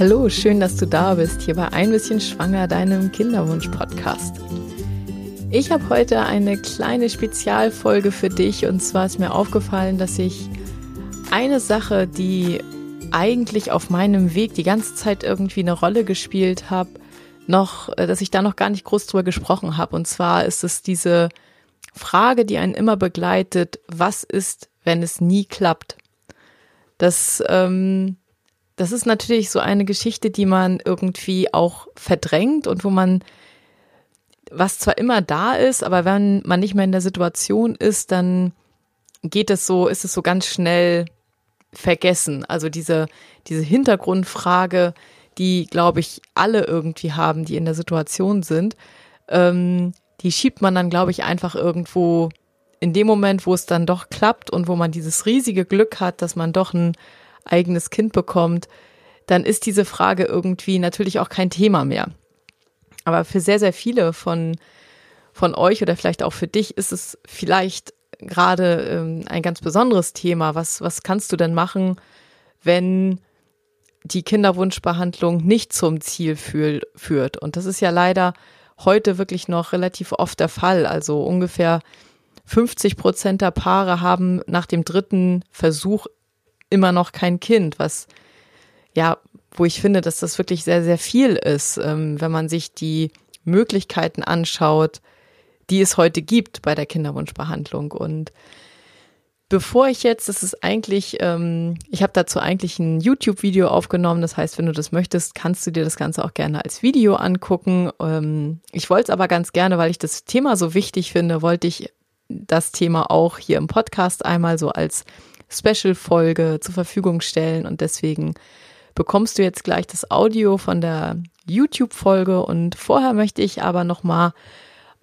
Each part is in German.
Hallo, schön, dass du da bist, hier bei Ein bisschen Schwanger, deinem Kinderwunsch-Podcast. Ich habe heute eine kleine Spezialfolge für dich und zwar ist mir aufgefallen, dass ich eine Sache, die eigentlich auf meinem Weg die ganze Zeit irgendwie eine Rolle gespielt habe, noch, äh, dass ich da noch gar nicht groß drüber gesprochen habe. Und zwar ist es diese Frage, die einen immer begleitet, was ist, wenn es nie klappt? Das ähm, das ist natürlich so eine Geschichte, die man irgendwie auch verdrängt und wo man, was zwar immer da ist, aber wenn man nicht mehr in der Situation ist, dann geht es so, ist es so ganz schnell vergessen. Also diese, diese Hintergrundfrage, die, glaube ich, alle irgendwie haben, die in der Situation sind, ähm, die schiebt man dann, glaube ich, einfach irgendwo in dem Moment, wo es dann doch klappt und wo man dieses riesige Glück hat, dass man doch ein eigenes Kind bekommt, dann ist diese Frage irgendwie natürlich auch kein Thema mehr. Aber für sehr, sehr viele von, von euch oder vielleicht auch für dich ist es vielleicht gerade ähm, ein ganz besonderes Thema. Was, was kannst du denn machen, wenn die Kinderwunschbehandlung nicht zum Ziel fühl, führt? Und das ist ja leider heute wirklich noch relativ oft der Fall. Also ungefähr 50 Prozent der Paare haben nach dem dritten Versuch immer noch kein Kind, was ja, wo ich finde, dass das wirklich sehr, sehr viel ist, ähm, wenn man sich die Möglichkeiten anschaut, die es heute gibt bei der Kinderwunschbehandlung. Und bevor ich jetzt, das ist eigentlich, ähm, ich habe dazu eigentlich ein YouTube-Video aufgenommen. Das heißt, wenn du das möchtest, kannst du dir das Ganze auch gerne als Video angucken. Ähm, ich wollte es aber ganz gerne, weil ich das Thema so wichtig finde, wollte ich das Thema auch hier im Podcast einmal so als Special-Folge zur Verfügung stellen und deswegen bekommst du jetzt gleich das Audio von der YouTube-Folge und vorher möchte ich aber nochmal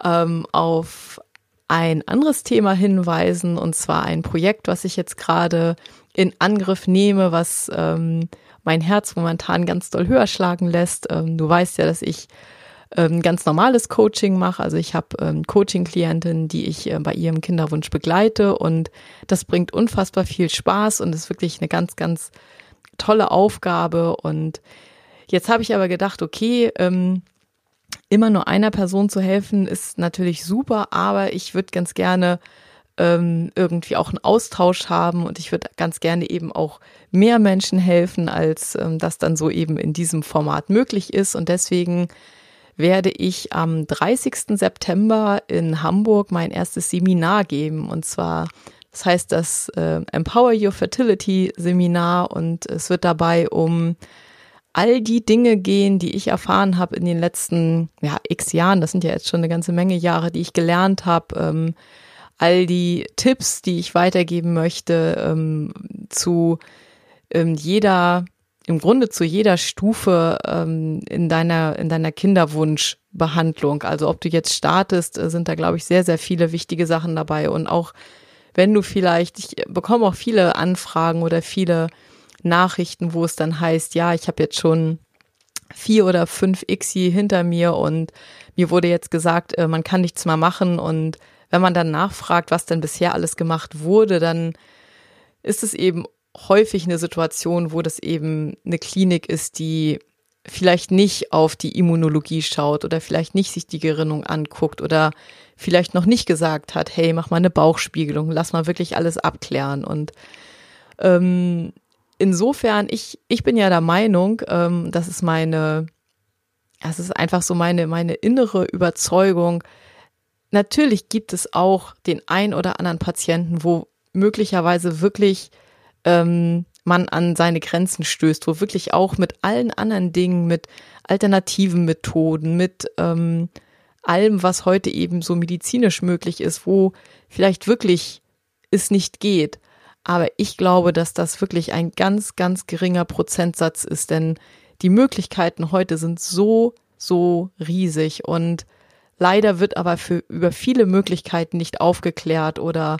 ähm, auf ein anderes Thema hinweisen und zwar ein Projekt, was ich jetzt gerade in Angriff nehme, was ähm, mein Herz momentan ganz doll höher schlagen lässt. Ähm, du weißt ja, dass ich ähm, ganz normales Coaching mache. Also ich habe ähm, Coaching-Klientinnen, die ich äh, bei ihrem Kinderwunsch begleite und das bringt unfassbar viel Spaß und ist wirklich eine ganz, ganz tolle Aufgabe. Und jetzt habe ich aber gedacht, okay, ähm, immer nur einer Person zu helfen ist natürlich super, aber ich würde ganz gerne ähm, irgendwie auch einen Austausch haben und ich würde ganz gerne eben auch mehr Menschen helfen, als ähm, das dann so eben in diesem Format möglich ist. Und deswegen werde ich am 30. September in Hamburg mein erstes Seminar geben. Und zwar, das heißt das äh, Empower Your Fertility Seminar und es wird dabei um all die Dinge gehen, die ich erfahren habe in den letzten ja, x Jahren. Das sind ja jetzt schon eine ganze Menge Jahre, die ich gelernt habe. Ähm, all die Tipps, die ich weitergeben möchte ähm, zu ähm, jeder im Grunde zu jeder Stufe ähm, in deiner in deiner Kinderwunschbehandlung. Also ob du jetzt startest, äh, sind da glaube ich sehr sehr viele wichtige Sachen dabei und auch wenn du vielleicht, ich bekomme auch viele Anfragen oder viele Nachrichten, wo es dann heißt, ja, ich habe jetzt schon vier oder fünf ICSI hinter mir und mir wurde jetzt gesagt, äh, man kann nichts mehr machen und wenn man dann nachfragt, was denn bisher alles gemacht wurde, dann ist es eben häufig eine Situation, wo das eben eine Klinik ist, die vielleicht nicht auf die Immunologie schaut oder vielleicht nicht sich die Gerinnung anguckt oder vielleicht noch nicht gesagt hat, hey, mach mal eine Bauchspiegelung, lass mal wirklich alles abklären. Und ähm, insofern, ich, ich bin ja der Meinung, ähm, das ist meine, das ist einfach so meine, meine innere Überzeugung. Natürlich gibt es auch den ein oder anderen Patienten, wo möglicherweise wirklich ähm, man an seine Grenzen stößt, wo wirklich auch mit allen anderen Dingen, mit alternativen Methoden, mit ähm, allem, was heute eben so medizinisch möglich ist, wo vielleicht wirklich es nicht geht. Aber ich glaube, dass das wirklich ein ganz, ganz geringer Prozentsatz ist, denn die Möglichkeiten heute sind so, so riesig und leider wird aber für über viele Möglichkeiten nicht aufgeklärt oder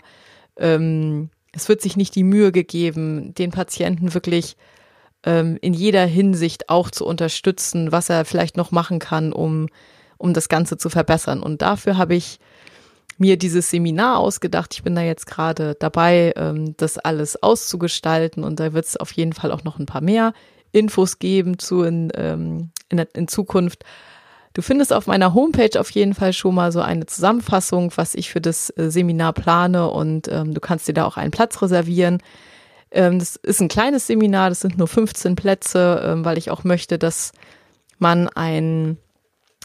ähm, es wird sich nicht die Mühe gegeben, den Patienten wirklich ähm, in jeder Hinsicht auch zu unterstützen, was er vielleicht noch machen kann, um, um das Ganze zu verbessern. Und dafür habe ich mir dieses Seminar ausgedacht. Ich bin da jetzt gerade dabei, ähm, das alles auszugestalten und da wird es auf jeden Fall auch noch ein paar mehr Infos geben zu in, ähm, in, in Zukunft. Du findest auf meiner Homepage auf jeden Fall schon mal so eine Zusammenfassung, was ich für das äh, Seminar plane und ähm, du kannst dir da auch einen Platz reservieren. Ähm, das ist ein kleines Seminar, das sind nur 15 Plätze, ähm, weil ich auch möchte, dass man ein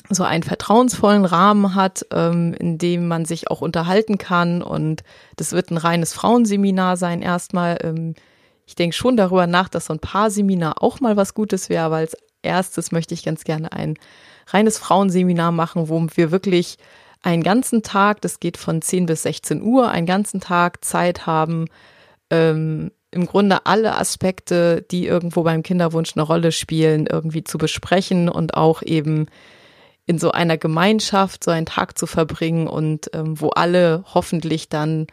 so einen vertrauensvollen Rahmen hat, ähm, in dem man sich auch unterhalten kann. Und das wird ein reines Frauenseminar sein erstmal. Ähm, ich denke schon darüber nach, dass so ein Paar-Seminar auch mal was Gutes wäre, aber als erstes möchte ich ganz gerne ein reines Frauenseminar machen, wo wir wirklich einen ganzen Tag, das geht von 10 bis 16 Uhr, einen ganzen Tag Zeit haben, ähm, im Grunde alle Aspekte, die irgendwo beim Kinderwunsch eine Rolle spielen, irgendwie zu besprechen und auch eben in so einer Gemeinschaft so einen Tag zu verbringen und ähm, wo alle hoffentlich dann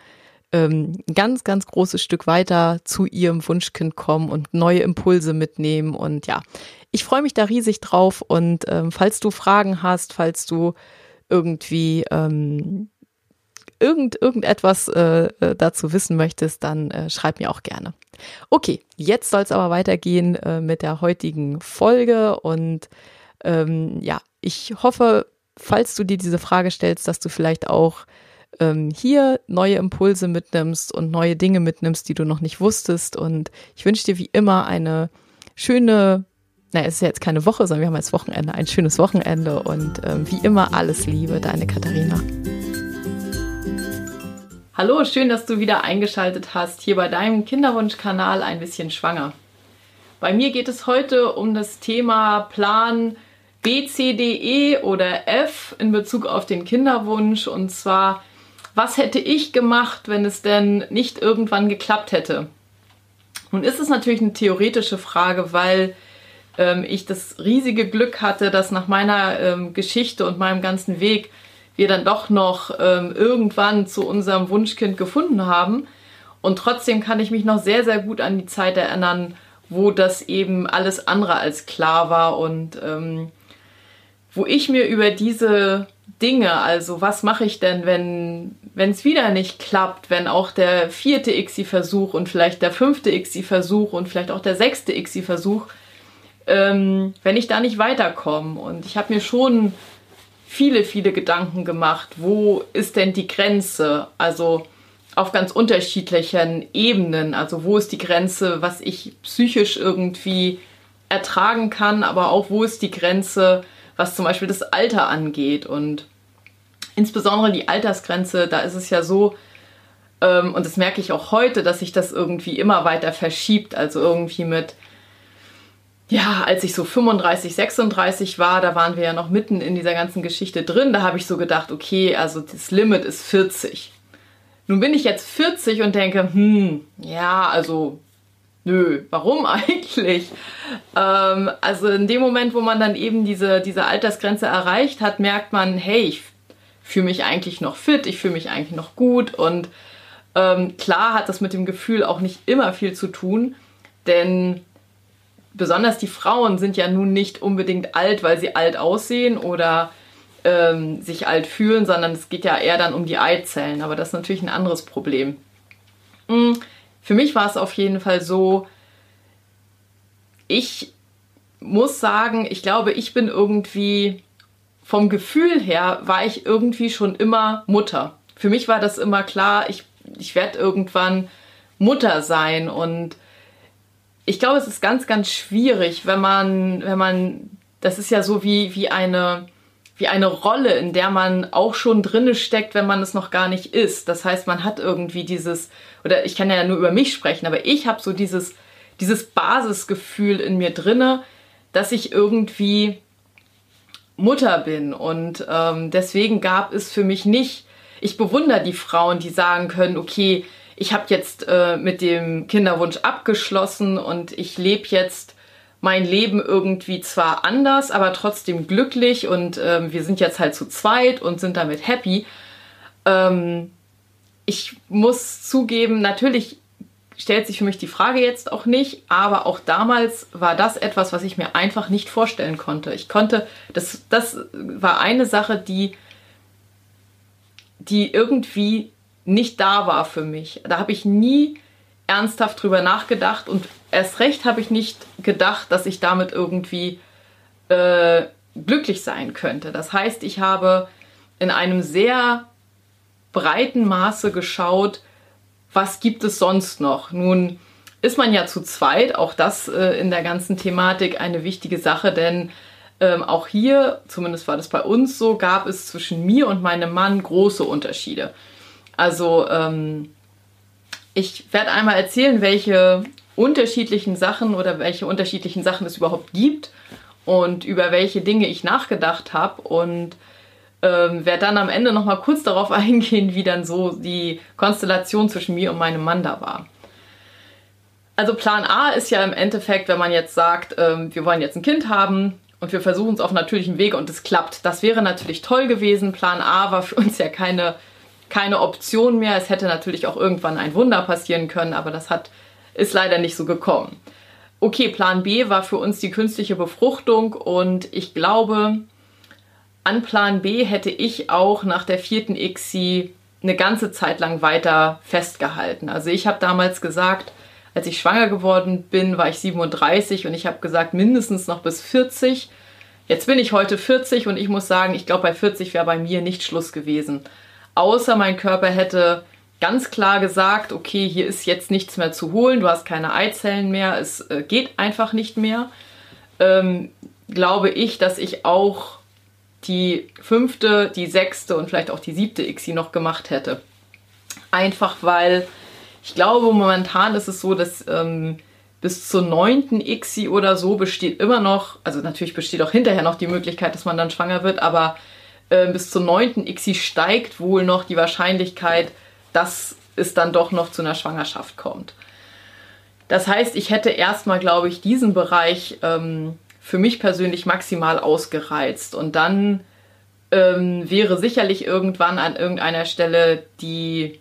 ähm, ein ganz, ganz großes Stück weiter zu ihrem Wunschkind kommen und neue Impulse mitnehmen. Und ja, ich freue mich da riesig drauf. Und ähm, falls du Fragen hast, falls du irgendwie ähm, irgend, irgendetwas äh, äh dazu wissen möchtest, dann äh, schreib mir auch gerne. Okay, jetzt soll es aber weitergehen äh, mit der heutigen Folge und ähm, ja, ich hoffe, falls du dir diese Frage stellst, dass du vielleicht auch ähm, hier neue Impulse mitnimmst und neue Dinge mitnimmst, die du noch nicht wusstest. Und ich wünsche dir wie immer eine schöne, naja, es ist ja jetzt keine Woche, sondern wir haben jetzt Wochenende, ein schönes Wochenende und ähm, wie immer alles Liebe, deine Katharina. Hallo, schön, dass du wieder eingeschaltet hast hier bei deinem Kinderwunschkanal ein bisschen schwanger. Bei mir geht es heute um das Thema Plan B, C, D, E oder F in Bezug auf den Kinderwunsch. Und zwar, was hätte ich gemacht, wenn es denn nicht irgendwann geklappt hätte? Nun ist es natürlich eine theoretische Frage, weil ähm, ich das riesige Glück hatte, dass nach meiner ähm, Geschichte und meinem ganzen Weg wir dann doch noch ähm, irgendwann zu unserem Wunschkind gefunden haben. Und trotzdem kann ich mich noch sehr, sehr gut an die Zeit erinnern, wo das eben alles andere als klar war und ähm, wo ich mir über diese Dinge, also was mache ich denn, wenn es wieder nicht klappt, wenn auch der vierte ICSI-Versuch und vielleicht der fünfte ICSI-Versuch und vielleicht auch der sechste ICSI-Versuch, ähm, wenn ich da nicht weiterkomme. Und ich habe mir schon viele, viele Gedanken gemacht, wo ist denn die Grenze? Also auf ganz unterschiedlichen Ebenen. Also wo ist die Grenze, was ich psychisch irgendwie ertragen kann, aber auch wo ist die Grenze, was zum Beispiel das Alter angeht. Und insbesondere die Altersgrenze, da ist es ja so, ähm, und das merke ich auch heute, dass sich das irgendwie immer weiter verschiebt. Also irgendwie mit, ja, als ich so 35, 36 war, da waren wir ja noch mitten in dieser ganzen Geschichte drin, da habe ich so gedacht, okay, also das Limit ist 40. Nun bin ich jetzt 40 und denke, hm, ja, also nö, warum eigentlich? Ähm, also in dem Moment, wo man dann eben diese, diese Altersgrenze erreicht hat, merkt man, hey, ich fühle mich eigentlich noch fit, ich fühle mich eigentlich noch gut und ähm, klar hat das mit dem Gefühl auch nicht immer viel zu tun, denn besonders die Frauen sind ja nun nicht unbedingt alt, weil sie alt aussehen oder ähm, sich alt fühlen, sondern es geht ja eher dann um die Eizellen, aber das ist natürlich ein anderes Problem. Mhm für mich war es auf jeden Fall so, ich muss sagen, ich glaube, ich bin irgendwie vom Gefühl her, war ich irgendwie schon immer Mutter. Für mich war das immer klar, ich, ich werde irgendwann Mutter sein und ich glaube, es ist ganz, ganz schwierig, wenn man, wenn man, das ist ja so wie, wie eine, wie eine Rolle, in der man auch schon drinne steckt, wenn man es noch gar nicht ist. Das heißt, man hat irgendwie dieses, oder ich kann ja nur über mich sprechen, aber ich habe so dieses, dieses Basisgefühl in mir drinne, dass ich irgendwie Mutter bin. Und ähm, deswegen gab es für mich nicht, ich bewundere die Frauen, die sagen können, okay, ich habe jetzt äh, mit dem Kinderwunsch abgeschlossen und ich lebe jetzt mein Leben irgendwie zwar anders, aber trotzdem glücklich und ähm, wir sind jetzt halt zu zweit und sind damit happy. Ähm, ich muss zugeben, natürlich stellt sich für mich die Frage jetzt auch nicht, aber auch damals war das etwas, was ich mir einfach nicht vorstellen konnte. Ich konnte, das, das war eine Sache, die, die irgendwie nicht da war für mich. Da habe ich nie ernsthaft drüber nachgedacht und erst recht habe ich nicht gedacht, dass ich damit irgendwie äh, glücklich sein könnte. Das heißt, ich habe in einem sehr breiten Maße geschaut, was gibt es sonst noch. Nun ist man ja zu zweit, auch das äh, in der ganzen Thematik eine wichtige Sache, denn ähm, auch hier, zumindest war das bei uns so, gab es zwischen mir und meinem Mann große Unterschiede. Also ähm, ich werde einmal erzählen, welche unterschiedlichen Sachen oder welche unterschiedlichen Sachen es überhaupt gibt und über welche Dinge ich nachgedacht habe und ähm, werde dann am Ende noch mal kurz darauf eingehen, wie dann so die Konstellation zwischen mir und meinem Mann da war. Also Plan A ist ja im Endeffekt, wenn man jetzt sagt, ähm, wir wollen jetzt ein Kind haben und wir versuchen es auf natürlichem Wege und es klappt. Das wäre natürlich toll gewesen. Plan A war für uns ja keine, keine Option mehr. Es hätte natürlich auch irgendwann ein Wunder passieren können, aber das hat, ist leider nicht so gekommen. Okay, Plan B war für uns die künstliche Befruchtung und ich glaube, an Plan B hätte ich auch nach der vierten ICSI eine ganze Zeit lang weiter festgehalten. Also ich habe damals gesagt, als ich schwanger geworden bin, war ich 37 und ich habe gesagt, mindestens noch bis 40. Jetzt bin ich heute 40 und ich muss sagen, ich glaube, bei 40 wäre bei mir nicht Schluss gewesen. Außer mein Körper hätte ganz klar gesagt, okay, hier ist jetzt nichts mehr zu holen, du hast keine Eizellen mehr, es äh, geht einfach nicht mehr. Ähm, glaube ich, dass ich auch die fünfte, die sechste und vielleicht auch die siebte ICSI noch gemacht hätte. Einfach weil ich glaube, momentan ist es so, dass ähm, bis zur neunten ICSI oder so besteht immer noch, also natürlich besteht auch hinterher noch die Möglichkeit, dass man dann schwanger wird, aber äh, bis zur neunten ICSI steigt wohl noch die Wahrscheinlichkeit, dass es dann doch noch zu einer Schwangerschaft kommt. Das heißt, ich hätte erstmal, glaube ich, diesen Bereich ähm, für mich persönlich maximal ausgereizt und dann ähm, wäre sicherlich irgendwann an irgendeiner Stelle die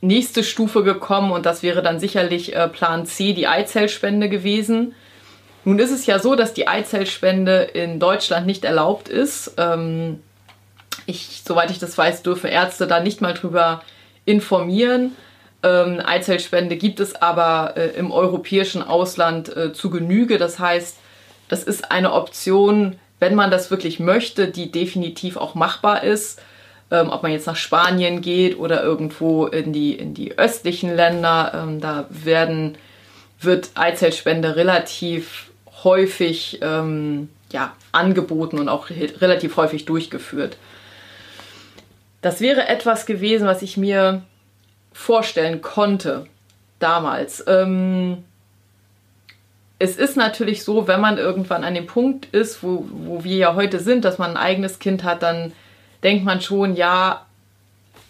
nächste Stufe gekommen und das wäre dann sicherlich äh, Plan C, die Eizellspende gewesen. Nun ist es ja so, dass die Eizellspende in Deutschland nicht erlaubt ist. Ähm, ich, soweit ich das weiß, dürfen Ärzte da nicht mal drüber informieren. Ähm, Eizellspende gibt es aber äh, im europäischen Ausland äh, zu Genüge. Das heißt, das ist eine Option, wenn man das wirklich möchte, die definitiv auch machbar ist ähm, ob man jetzt nach Spanien geht oder irgendwo in die, in die östlichen Länder. Ähm, da werden, wird Eizellspende relativ häufig ähm, ja, angeboten und auch relativ häufig durchgeführt. Das wäre etwas gewesen, was ich mir vorstellen konnte damals. Ähm, es ist natürlich so, wenn man irgendwann an dem Punkt ist, wo, wo wir ja heute sind, dass man ein eigenes Kind hat, dann denkt man schon, ja,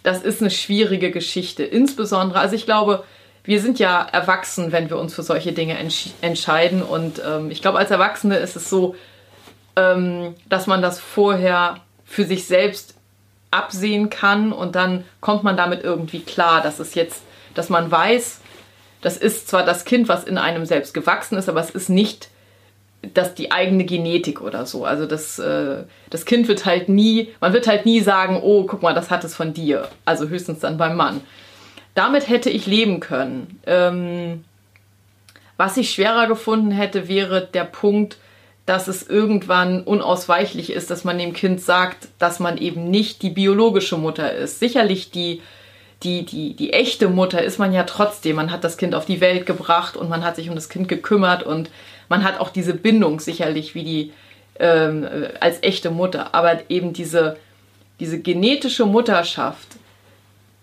das ist eine schwierige Geschichte. Insbesondere, also ich glaube, wir sind ja erwachsen, wenn wir uns für solche Dinge entsch entscheiden. Und ähm, ich glaube, als Erwachsene ist es so, ähm, dass man das vorher für sich selbst absehen kann und dann kommt man damit irgendwie klar, dass es jetzt, dass man weiß, das ist zwar das Kind, was in einem selbst gewachsen ist, aber es ist nicht dass die eigene Genetik oder so. Also das, äh, das Kind wird halt nie, man wird halt nie sagen, oh, guck mal, das hat es von dir. Also höchstens dann beim Mann. Damit hätte ich leben können. Ähm, was ich schwerer gefunden hätte, wäre der Punkt, dass es irgendwann unausweichlich ist, dass man dem Kind sagt, dass man eben nicht die biologische Mutter ist. Sicherlich die, die, die, die echte Mutter ist man ja trotzdem. Man hat das Kind auf die Welt gebracht und man hat sich um das Kind gekümmert und man hat auch diese Bindung sicherlich wie die ähm, als echte Mutter, aber eben diese, diese genetische Mutterschaft,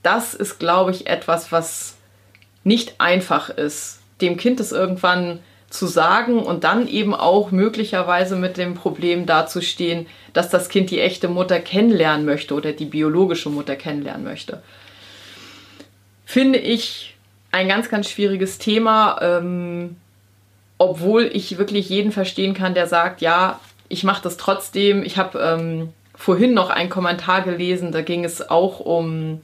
das ist, glaube ich, etwas, was nicht einfach ist, dem Kind es irgendwann zu sagen und dann eben auch möglicherweise mit dem Problem dazustehen, dass das Kind die echte Mutter kennenlernen möchte oder die biologische Mutter kennenlernen möchte. Finde ich ein ganz, ganz schwieriges Thema. Ähm, obwohl ich wirklich jeden verstehen kann, der sagt, ja, ich mache das trotzdem. Ich habe ähm, vorhin noch einen Kommentar gelesen, da ging es auch um,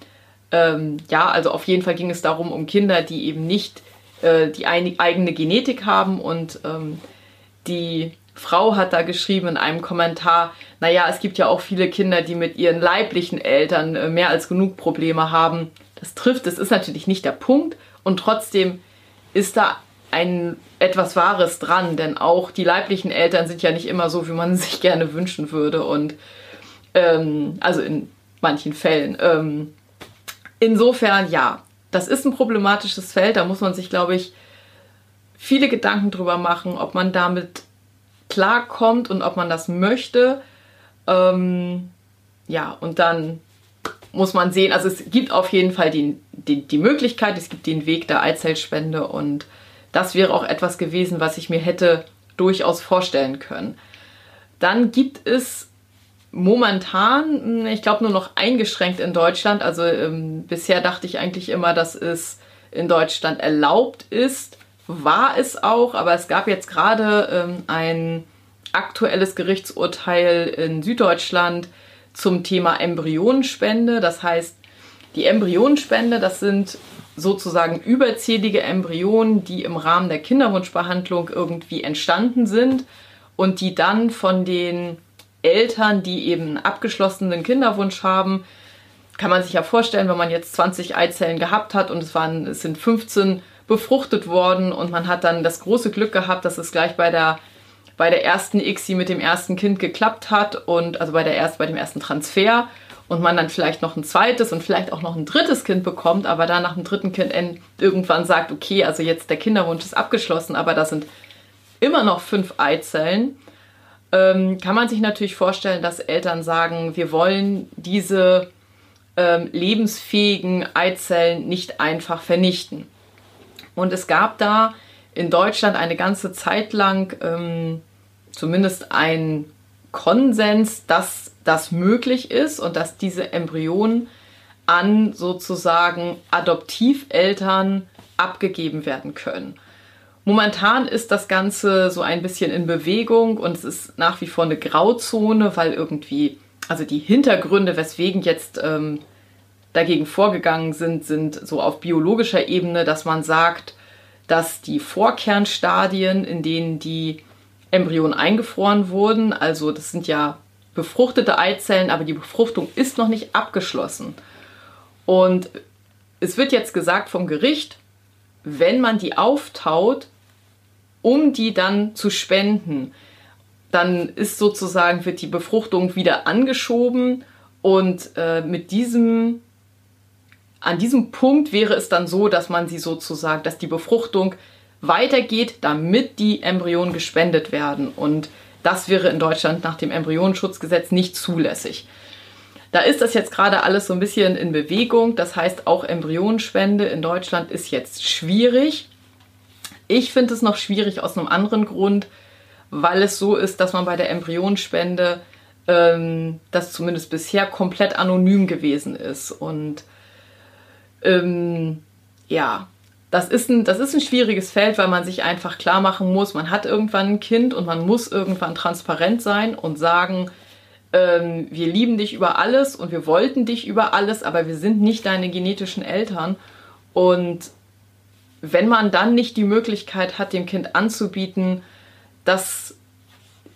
ähm, ja, also auf jeden Fall ging es darum, um Kinder, die eben nicht äh, die eigene Genetik haben und ähm, die Frau hat da geschrieben in einem Kommentar, naja, es gibt ja auch viele Kinder, die mit ihren leiblichen Eltern äh, mehr als genug Probleme haben. Das trifft, das ist natürlich nicht der Punkt Und trotzdem ist da ein etwas Wahres dran, denn auch die leiblichen Eltern sind ja nicht immer so, wie man sich gerne wünschen würde. Und ähm, also in manchen Fällen. Ähm, insofern ja, das ist ein problematisches Feld. Da muss man sich, glaube ich, viele Gedanken drüber machen, ob man damit klarkommt und ob man das möchte. Ähm, ja, und dann muss man sehen, also es gibt auf jeden Fall die, die, die Möglichkeit, es gibt den Weg der Eizellspende und das wäre auch etwas gewesen, was ich mir hätte durchaus vorstellen können. Dann gibt es momentan, hm, ich glaube, nur noch eingeschränkt in Deutschland. Also ähm, bisher dachte ich eigentlich immer, dass es in Deutschland erlaubt ist. War es auch, aber es gab jetzt gerade ähm, ein aktuelles Gerichtsurteil in Süddeutschland zum Thema Embryonenspende. Das heißt, die Embryonenspende, das sind sozusagen überzählige Embryonen, die im Rahmen der Kinderwunschbehandlung irgendwie entstanden sind und die dann von den Eltern, die eben einen abgeschlossenen Kinderwunsch haben, kann man sich ja vorstellen, wenn man jetzt 20 Eizellen gehabt hat und es, waren, es sind 15 befruchtet worden und man hat dann das große Glück gehabt, dass es gleich bei der, bei der ersten ICSI mit dem ersten Kind geklappt hat und also bei, der erst, bei dem ersten Transfer und man dann vielleicht noch ein zweites und vielleicht auch noch ein drittes Kind bekommt, aber dann nach dem dritten Kind irgendwann sagt, okay, also jetzt der Kinderwunsch ist abgeschlossen, aber da sind immer noch fünf Eizellen, ähm, kann man sich natürlich vorstellen, dass Eltern sagen, wir wollen diese ähm, lebensfähigen Eizellen nicht einfach vernichten. Und es gab da in Deutschland eine ganze Zeit lang ähm, zumindest ein Konsens, dass das möglich ist und dass diese Embryonen an sozusagen Adoptiveltern abgegeben werden können. Momentan ist das Ganze so ein bisschen in Bewegung und es ist nach wie vor eine Grauzone, weil irgendwie, also die Hintergründe, weswegen jetzt ähm, dagegen vorgegangen sind, sind so auf biologischer Ebene, dass man sagt, dass die Vorkernstadien, in denen die Embryonen eingefroren wurden, also das sind ja befruchtete Eizellen, aber die Befruchtung ist noch nicht abgeschlossen. Und es wird jetzt gesagt vom Gericht, wenn man die auftaut, um die dann zu spenden, dann ist sozusagen, wird die Befruchtung wieder angeschoben und äh, mit diesem, an diesem Punkt wäre es dann so, dass man sie sozusagen, dass die Befruchtung weitergeht, damit die Embryonen gespendet werden. Und das wäre in Deutschland nach dem Embryonenschutzgesetz nicht zulässig. Da ist das jetzt gerade alles so ein bisschen in Bewegung. Das heißt, auch Embryonenspende in Deutschland ist jetzt schwierig. Ich finde es noch schwierig aus einem anderen Grund, weil es so ist, dass man bei der Embryonenspende ähm, das zumindest bisher komplett anonym gewesen ist. Und ähm, ja, das ist, ein, das ist ein schwieriges Feld, weil man sich einfach klar machen muss, man hat irgendwann ein Kind und man muss irgendwann transparent sein und sagen, ähm, wir lieben dich über alles und wir wollten dich über alles, aber wir sind nicht deine genetischen Eltern. Und wenn man dann nicht die Möglichkeit hat, dem Kind anzubieten, dass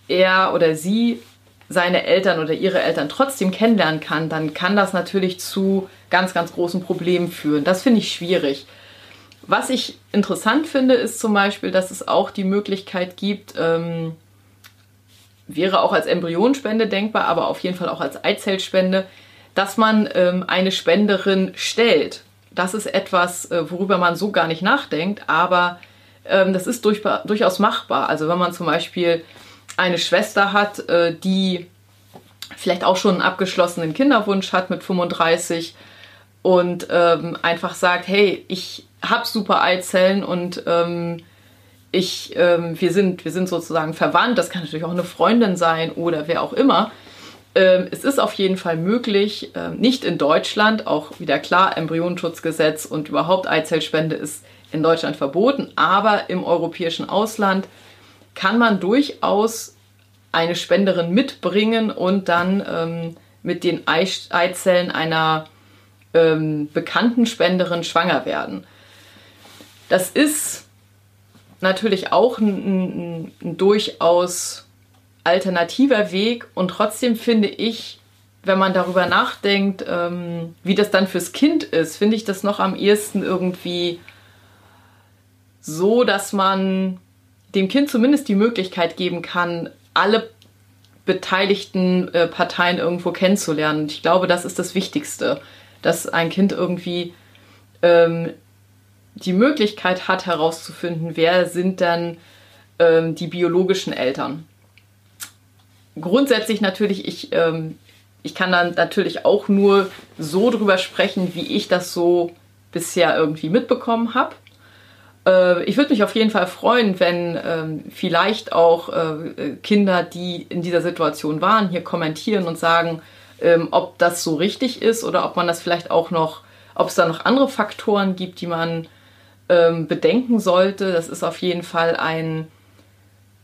er oder sie seine Eltern oder ihre Eltern trotzdem kennenlernen kann, dann kann das natürlich zu ganz, ganz großen Problemen führen. Das finde ich schwierig. Was ich interessant finde, ist zum Beispiel, dass es auch die Möglichkeit gibt, ähm, wäre auch als Embryonspende denkbar, aber auf jeden Fall auch als Eizellspende, dass man ähm, eine Spenderin stellt. Das ist etwas, äh, worüber man so gar nicht nachdenkt, aber ähm, das ist durch, durchaus machbar. Also wenn man zum Beispiel eine Schwester hat, äh, die vielleicht auch schon einen abgeschlossenen Kinderwunsch hat mit 35 und ähm, einfach sagt, hey, ich habe super Eizellen und ähm, ich, ähm, wir, sind, wir sind sozusagen verwandt. Das kann natürlich auch eine Freundin sein oder wer auch immer. Ähm, es ist auf jeden Fall möglich, ähm, nicht in Deutschland, auch wieder klar, Embryonenschutzgesetz und überhaupt Eizellspende ist in Deutschland verboten, aber im europäischen Ausland kann man durchaus eine Spenderin mitbringen und dann ähm, mit den Eizellen einer ähm, bekannten Spenderin schwanger werden. Das ist natürlich auch ein, ein, ein durchaus alternativer Weg und trotzdem finde ich, wenn man darüber nachdenkt, ähm, wie das dann fürs Kind ist, finde ich das noch am ehesten irgendwie so, dass man dem Kind zumindest die Möglichkeit geben kann, alle beteiligten äh, Parteien irgendwo kennenzulernen. Ich glaube, das ist das Wichtigste, dass ein Kind irgendwie ähm, die Möglichkeit hat herauszufinden, wer sind dann ähm, die biologischen Eltern. Grundsätzlich natürlich, ich, ähm, ich kann dann natürlich auch nur so drüber sprechen, wie ich das so bisher irgendwie mitbekommen habe. Äh, ich würde mich auf jeden Fall freuen, wenn ähm, vielleicht auch äh, Kinder, die in dieser Situation waren, hier kommentieren und sagen, ähm, ob das so richtig ist oder ob man das vielleicht auch noch, ob es da noch andere Faktoren gibt, die man ähm, bedenken sollte. Das ist auf jeden Fall ein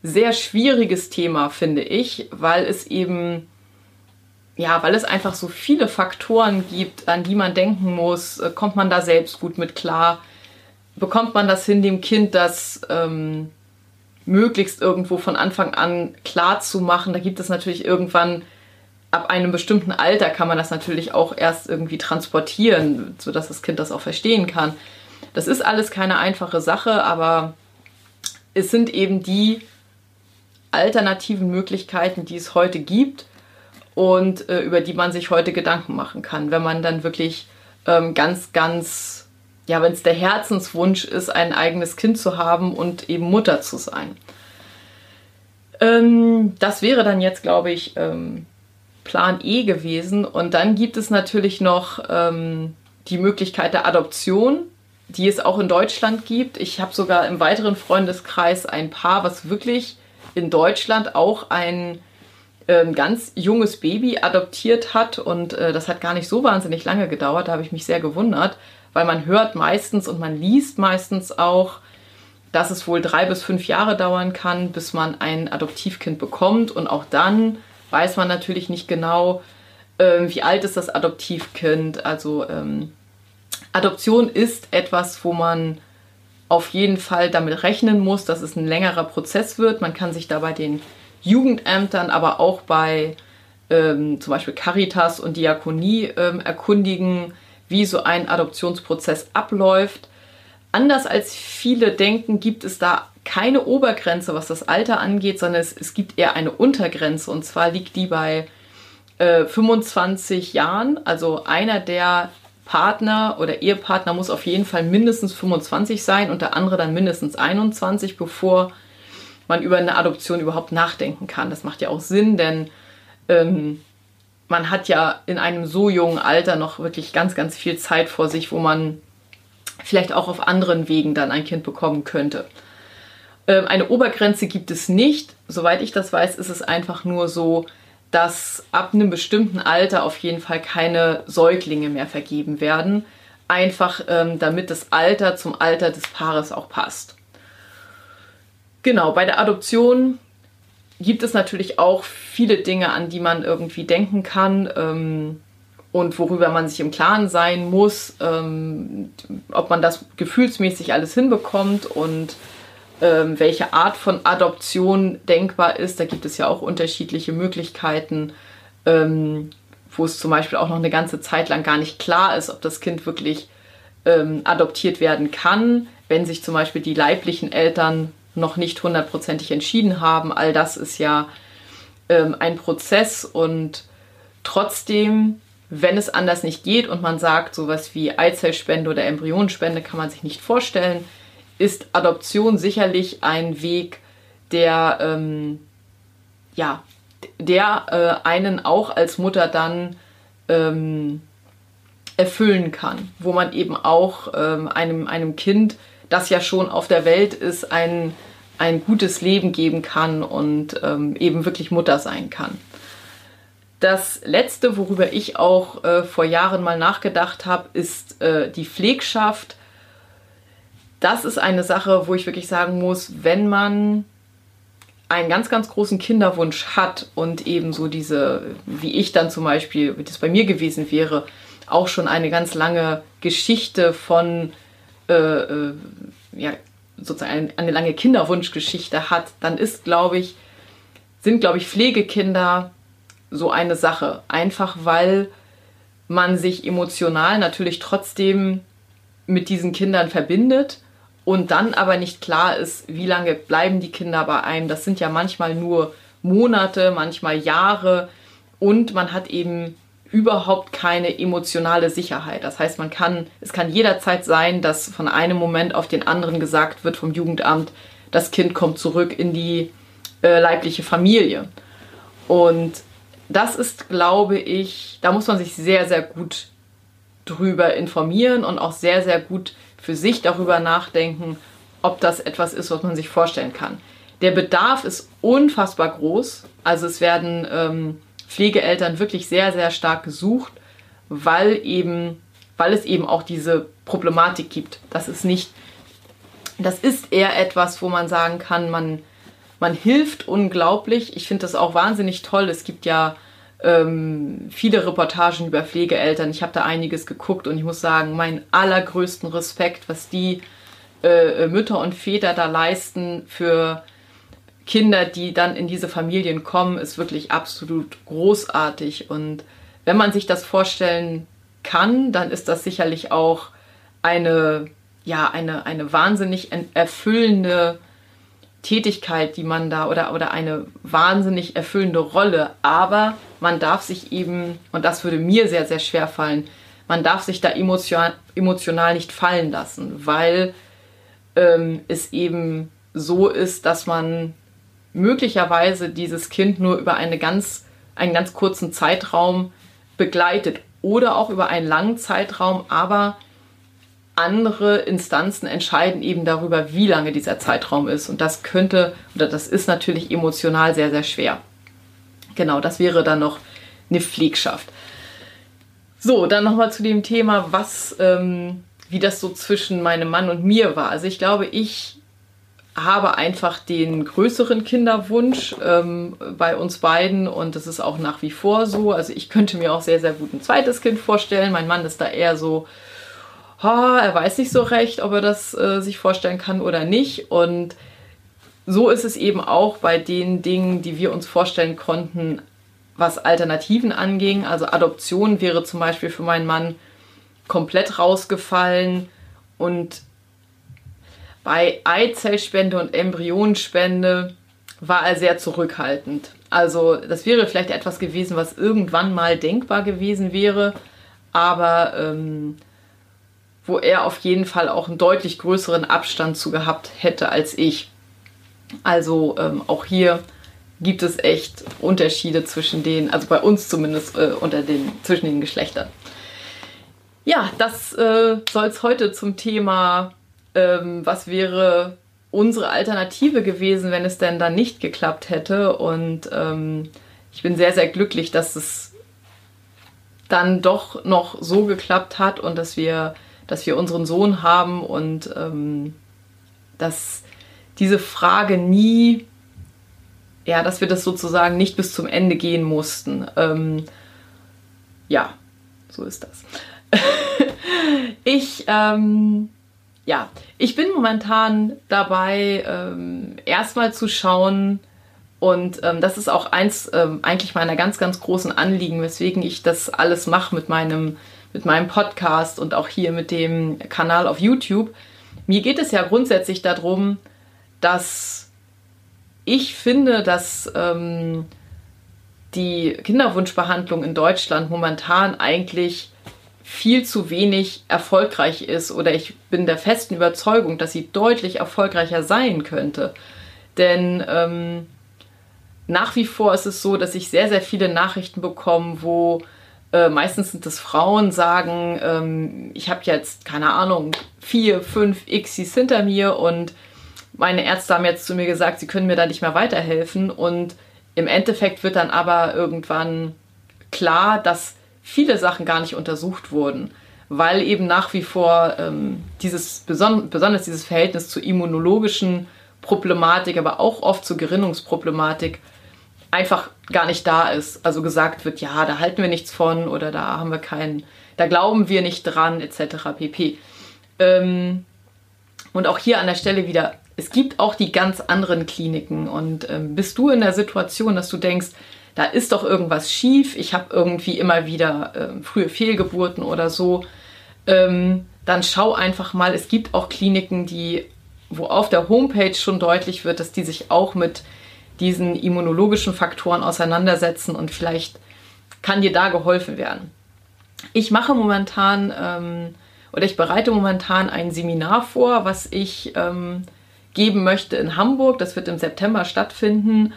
sehr schwieriges Thema, finde ich, weil es eben ja, weil es einfach so viele Faktoren gibt, an die man denken muss. Äh, kommt man da selbst gut mit klar? bekommt man das hin, dem Kind das ähm, möglichst irgendwo von Anfang an klar zu machen. Da gibt es natürlich irgendwann, ab einem bestimmten Alter kann man das natürlich auch erst irgendwie transportieren, sodass das Kind das auch verstehen kann. Das ist alles keine einfache Sache, aber es sind eben die alternativen Möglichkeiten, die es heute gibt und äh, über die man sich heute Gedanken machen kann, wenn man dann wirklich ähm, ganz, ganz ja, wenn es der Herzenswunsch ist, ein eigenes Kind zu haben und eben Mutter zu sein. Ähm, das wäre dann jetzt, glaube ich, ähm, Plan E gewesen. Und dann gibt es natürlich noch ähm, die Möglichkeit der Adoption, die es auch in Deutschland gibt. Ich habe sogar im weiteren Freundeskreis ein Paar, was wirklich in Deutschland auch ein ähm, ganz junges Baby adoptiert hat. Und äh, das hat gar nicht so wahnsinnig lange gedauert. Da habe ich mich sehr gewundert weil man hört meistens und man liest meistens auch, dass es wohl drei bis fünf Jahre dauern kann, bis man ein Adoptivkind bekommt. Und auch dann weiß man natürlich nicht genau, äh, wie alt ist das Adoptivkind. Also ähm, Adoption ist etwas, wo man auf jeden Fall damit rechnen muss, dass es ein längerer Prozess wird. Man kann sich da bei den Jugendämtern, aber auch bei ähm, zum Beispiel Caritas und Diakonie ähm, erkundigen, wie so ein Adoptionsprozess abläuft. Anders als viele denken, gibt es da keine Obergrenze, was das Alter angeht, sondern es, es gibt eher eine Untergrenze. Und zwar liegt die bei äh, 25 Jahren. Also einer der Partner oder Ehepartner muss auf jeden Fall mindestens 25 sein und der andere dann mindestens 21, bevor man über eine Adoption überhaupt nachdenken kann. Das macht ja auch Sinn, denn ähm, man hat ja in einem so jungen Alter noch wirklich ganz, ganz viel Zeit vor sich, wo man vielleicht auch auf anderen Wegen dann ein Kind bekommen könnte. Ähm, eine Obergrenze gibt es nicht. Soweit ich das weiß, ist es einfach nur so, dass ab einem bestimmten Alter auf jeden Fall keine Säuglinge mehr vergeben werden. Einfach ähm, damit das Alter zum Alter des Paares auch passt. Genau, bei der Adoption gibt es natürlich auch viele Dinge, an die man irgendwie denken kann ähm, und worüber man sich im Klaren sein muss, ähm, ob man das gefühlsmäßig alles hinbekommt und ähm, welche Art von Adoption denkbar ist. Da gibt es ja auch unterschiedliche Möglichkeiten, ähm, wo es zum Beispiel auch noch eine ganze Zeit lang gar nicht klar ist, ob das Kind wirklich ähm, adoptiert werden kann, wenn sich zum Beispiel die leiblichen Eltern noch nicht hundertprozentig entschieden haben. All das ist ja ähm, ein Prozess und trotzdem, wenn es anders nicht geht und man sagt, sowas wie Eizellspende oder Embryonenspende kann man sich nicht vorstellen, ist Adoption sicherlich ein Weg, der ähm, ja, der äh, einen auch als Mutter dann ähm, erfüllen kann, wo man eben auch ähm, einem, einem Kind das ja schon auf der Welt ist, ein, ein gutes Leben geben kann und ähm, eben wirklich Mutter sein kann. Das letzte, worüber ich auch äh, vor Jahren mal nachgedacht habe, ist äh, die Pflegschaft. Das ist eine Sache, wo ich wirklich sagen muss, wenn man einen ganz, ganz großen Kinderwunsch hat und eben so diese, wie ich dann zum Beispiel, wie das bei mir gewesen wäre, auch schon eine ganz lange Geschichte von äh, äh, ja, sozusagen eine lange Kinderwunschgeschichte hat, dann ist, glaube ich, sind, glaube ich, Pflegekinder so eine Sache. Einfach weil man sich emotional natürlich trotzdem mit diesen Kindern verbindet und dann aber nicht klar ist, wie lange bleiben die Kinder bei einem. Das sind ja manchmal nur Monate, manchmal Jahre und man hat eben überhaupt keine emotionale Sicherheit. Das heißt, man kann, es kann jederzeit sein, dass von einem Moment auf den anderen gesagt wird vom Jugendamt, das Kind kommt zurück in die äh, leibliche Familie. Und das ist, glaube ich, da muss man sich sehr, sehr gut drüber informieren und auch sehr, sehr gut für sich darüber nachdenken, ob das etwas ist, was man sich vorstellen kann. Der Bedarf ist unfassbar groß. Also es werden ähm, Pflegeeltern wirklich sehr, sehr stark gesucht, weil eben, weil es eben auch diese Problematik gibt. Das ist nicht, das ist eher etwas, wo man sagen kann, man, man hilft unglaublich. Ich finde das auch wahnsinnig toll. Es gibt ja ähm, viele Reportagen über Pflegeeltern. Ich habe da einiges geguckt und ich muss sagen, meinen allergrößten Respekt, was die äh, Mütter und Väter da leisten für Kinder, die dann in diese Familien kommen, ist wirklich absolut großartig. Und wenn man sich das vorstellen kann, dann ist das sicherlich auch eine, ja, eine, eine wahnsinnig erfüllende Tätigkeit, die man da oder, oder eine wahnsinnig erfüllende Rolle. Aber man darf sich eben, und das würde mir sehr, sehr schwer fallen, man darf sich da emotional, emotional nicht fallen lassen, weil ähm, es eben so ist, dass man möglicherweise dieses Kind nur über eine ganz, einen ganz kurzen Zeitraum begleitet oder auch über einen langen Zeitraum, aber andere Instanzen entscheiden eben darüber, wie lange dieser Zeitraum ist. Und das könnte oder das ist natürlich emotional sehr, sehr schwer. Genau, das wäre dann noch eine Pflegschaft. So, dann nochmal zu dem Thema, was, ähm, wie das so zwischen meinem Mann und mir war. Also ich glaube, ich habe einfach den größeren Kinderwunsch ähm, bei uns beiden und das ist auch nach wie vor so. Also ich könnte mir auch sehr, sehr gut ein zweites Kind vorstellen. Mein Mann ist da eher so, ha, er weiß nicht so recht, ob er das äh, sich vorstellen kann oder nicht. Und so ist es eben auch bei den Dingen, die wir uns vorstellen konnten, was Alternativen anging. Also Adoption wäre zum Beispiel für meinen Mann komplett rausgefallen und bei Eizellspende und Embryonspende war er sehr zurückhaltend. Also das wäre vielleicht etwas gewesen, was irgendwann mal denkbar gewesen wäre, aber ähm, wo er auf jeden Fall auch einen deutlich größeren Abstand zu gehabt hätte als ich. Also ähm, auch hier gibt es echt Unterschiede zwischen den, also bei uns zumindest äh, unter den, zwischen den Geschlechtern. Ja, das äh, soll es heute zum Thema ähm, was wäre unsere Alternative gewesen, wenn es denn dann nicht geklappt hätte. Und ähm, ich bin sehr, sehr glücklich, dass es dann doch noch so geklappt hat und dass wir, dass wir unseren Sohn haben und ähm, dass diese Frage nie, ja, dass wir das sozusagen nicht bis zum Ende gehen mussten. Ähm, ja, so ist das. ich ähm, ja, ich bin momentan dabei, ähm, erstmal zu schauen, und ähm, das ist auch eins ähm, eigentlich meiner ganz, ganz großen Anliegen, weswegen ich das alles mache mit meinem, mit meinem Podcast und auch hier mit dem Kanal auf YouTube. Mir geht es ja grundsätzlich darum, dass ich finde, dass ähm, die Kinderwunschbehandlung in Deutschland momentan eigentlich viel zu wenig erfolgreich ist oder ich bin der festen Überzeugung, dass sie deutlich erfolgreicher sein könnte. Denn ähm, nach wie vor ist es so, dass ich sehr, sehr viele Nachrichten bekomme, wo äh, meistens sind es Frauen, sagen, ähm, ich habe jetzt, keine Ahnung, vier, fünf Xis hinter mir und meine Ärzte haben jetzt zu mir gesagt, sie können mir da nicht mehr weiterhelfen. Und im Endeffekt wird dann aber irgendwann klar, dass viele Sachen gar nicht untersucht wurden, weil eben nach wie vor ähm, dieses beson besonders dieses Verhältnis zur immunologischen Problematik, aber auch oft zur Gerinnungsproblematik einfach gar nicht da ist. Also gesagt wird, ja, da halten wir nichts von oder da haben wir keinen, da glauben wir nicht dran, etc. pp. Ähm, und auch hier an der Stelle wieder, es gibt auch die ganz anderen Kliniken und ähm, bist du in der Situation, dass du denkst, da ist doch irgendwas schief, ich habe irgendwie immer wieder äh, frühe Fehlgeburten oder so, ähm, dann schau einfach mal, es gibt auch Kliniken, die wo auf der Homepage schon deutlich wird, dass die sich auch mit diesen immunologischen Faktoren auseinandersetzen und vielleicht kann dir da geholfen werden. Ich mache momentan ähm, oder ich bereite momentan ein Seminar vor, was ich ähm, geben möchte in Hamburg. Das wird im September stattfinden.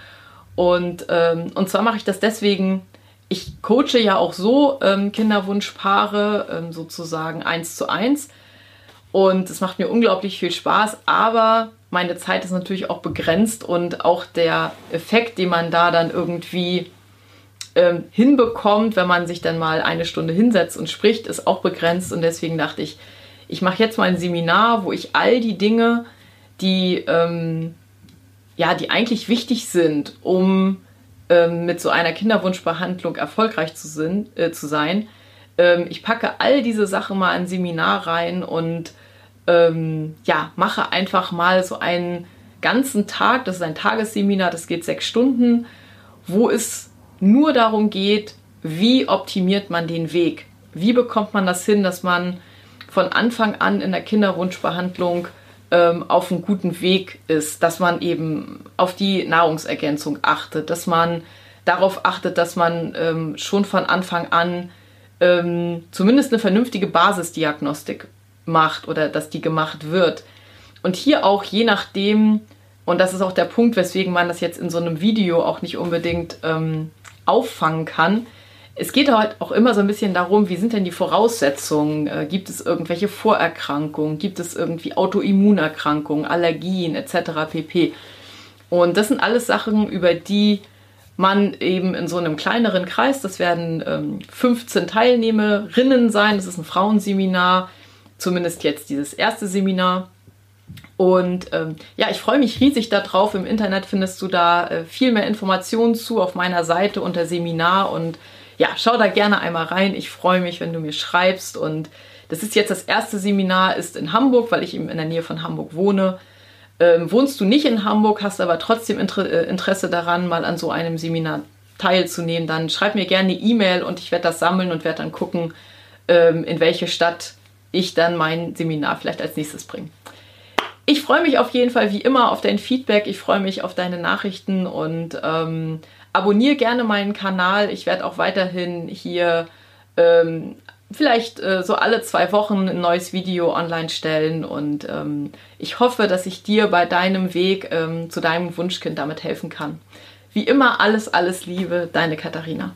Und, ähm, und zwar mache ich das deswegen, ich coache ja auch so ähm, Kinderwunschpaare ähm, sozusagen eins zu eins. Und es macht mir unglaublich viel Spaß, aber meine Zeit ist natürlich auch begrenzt und auch der Effekt, den man da dann irgendwie ähm, hinbekommt, wenn man sich dann mal eine Stunde hinsetzt und spricht, ist auch begrenzt. Und deswegen dachte ich, ich mache jetzt mal ein Seminar, wo ich all die Dinge, die, ähm, ja, die eigentlich wichtig sind, um ähm, mit so einer Kinderwunschbehandlung erfolgreich zu, sind, äh, zu sein, ähm, ich packe all diese Sachen mal in ein Seminar rein und ähm, ja, mache einfach mal so einen ganzen Tag, das ist ein Tagesseminar, das geht sechs Stunden, wo es nur darum geht, wie optimiert man den Weg? Wie bekommt man das hin, dass man von Anfang an in der Kinderwunschbehandlung ähm, auf einem guten Weg ist, dass man eben auf die Nahrungsergänzung achtet, dass man darauf achtet, dass man ähm, schon von Anfang an ähm, zumindest eine vernünftige Basisdiagnostik macht oder dass die gemacht wird. Und hier auch je nachdem, und das ist auch der Punkt, weswegen man das jetzt in so einem Video auch nicht unbedingt ähm, auffangen kann. Es geht halt auch immer so ein bisschen darum, wie sind denn die Voraussetzungen? Äh, gibt es irgendwelche Vorerkrankungen? Gibt es irgendwie Autoimmunerkrankungen, Allergien etc. pp. Und das sind alles Sachen, über die man eben in so einem kleineren Kreis, das werden ähm, 15 Teilnehmerinnen sein, das ist ein Frauenseminar, zumindest jetzt dieses erste Seminar. Und ähm, ja, ich freue mich riesig darauf. Im Internet findest du da äh, viel mehr Informationen zu auf meiner Seite unter Seminar und ja, schau da gerne einmal rein. Ich freue mich, wenn du mir schreibst. Und das ist jetzt das erste Seminar, ist in Hamburg, weil ich eben in der Nähe von Hamburg wohne. Ähm, wohnst du nicht in Hamburg, hast aber trotzdem Inter äh, Interesse daran, mal an so einem Seminar teilzunehmen, dann schreib mir gerne eine E-Mail und ich werde das sammeln und werde dann gucken, ähm, in welche Stadt ich dann mein Seminar vielleicht als nächstes bringe. Ich freue mich auf jeden Fall wie immer auf dein Feedback. Ich freue mich auf deine Nachrichten und ähm, abonniere gerne meinen Kanal. Ich werde auch weiterhin hier ähm, vielleicht äh, so alle zwei Wochen ein neues Video online stellen und ähm, ich hoffe, dass ich dir bei deinem Weg ähm, zu deinem Wunschkind damit helfen kann. Wie immer alles, alles Liebe, deine Katharina.